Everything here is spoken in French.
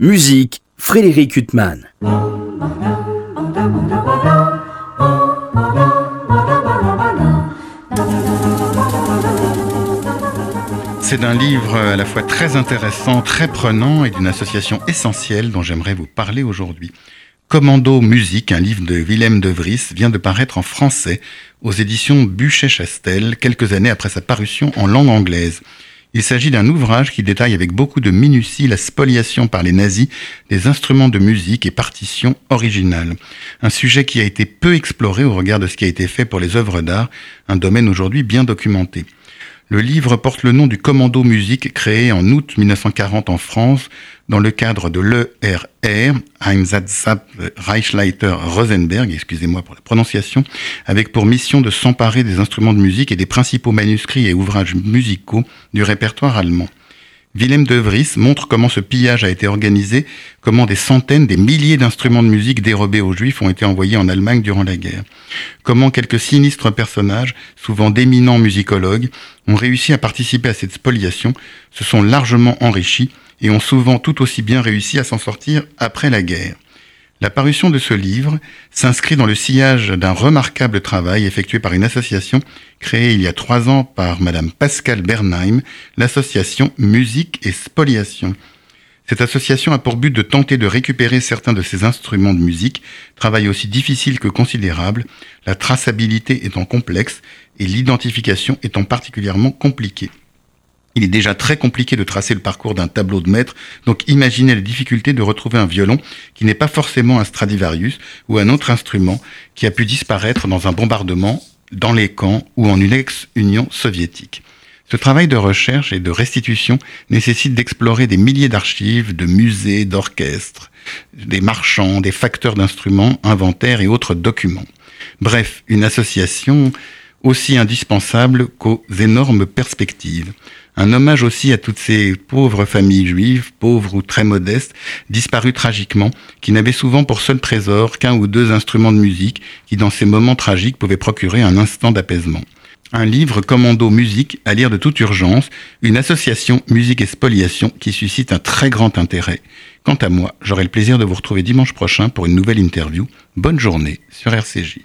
Musique, Frédéric Huttman. C'est un livre à la fois très intéressant, très prenant et d'une association essentielle dont j'aimerais vous parler aujourd'hui. Commando Musique, un livre de Willem de Vries, vient de paraître en français aux éditions Buchet-Chastel, quelques années après sa parution en langue anglaise. Il s'agit d'un ouvrage qui détaille avec beaucoup de minutie la spoliation par les nazis des instruments de musique et partitions originales. Un sujet qui a été peu exploré au regard de ce qui a été fait pour les œuvres d'art, un domaine aujourd'hui bien documenté. Le livre porte le nom du Commando Musique créé en août 1940 en France dans le cadre de l'ERR, Einsatzab Reichsleiter Rosenberg, excusez-moi pour la prononciation, avec pour mission de s'emparer des instruments de musique et des principaux manuscrits et ouvrages musicaux du répertoire allemand. Willem de Vries montre comment ce pillage a été organisé, comment des centaines, des milliers d'instruments de musique dérobés aux juifs ont été envoyés en Allemagne durant la guerre. Comment quelques sinistres personnages, souvent d'éminents musicologues, ont réussi à participer à cette spoliation, se sont largement enrichis et ont souvent tout aussi bien réussi à s'en sortir après la guerre. La parution de ce livre s'inscrit dans le sillage d'un remarquable travail effectué par une association créée il y a trois ans par Madame Pascal Bernheim, l'association Musique et Spoliation. Cette association a pour but de tenter de récupérer certains de ces instruments de musique, travail aussi difficile que considérable, la traçabilité étant complexe et l'identification étant particulièrement compliquée. Il est déjà très compliqué de tracer le parcours d'un tableau de maître, donc imaginez la difficulté de retrouver un violon qui n'est pas forcément un Stradivarius ou un autre instrument qui a pu disparaître dans un bombardement, dans les camps ou en une ex-Union soviétique. Ce travail de recherche et de restitution nécessite d'explorer des milliers d'archives, de musées, d'orchestres, des marchands, des facteurs d'instruments, inventaires et autres documents. Bref, une association aussi indispensable qu'aux énormes perspectives. Un hommage aussi à toutes ces pauvres familles juives, pauvres ou très modestes, disparues tragiquement, qui n'avaient souvent pour seul trésor qu'un ou deux instruments de musique qui, dans ces moments tragiques, pouvaient procurer un instant d'apaisement. Un livre commando musique à lire de toute urgence, une association musique et spoliation qui suscite un très grand intérêt. Quant à moi, j'aurai le plaisir de vous retrouver dimanche prochain pour une nouvelle interview. Bonne journée sur RCJ.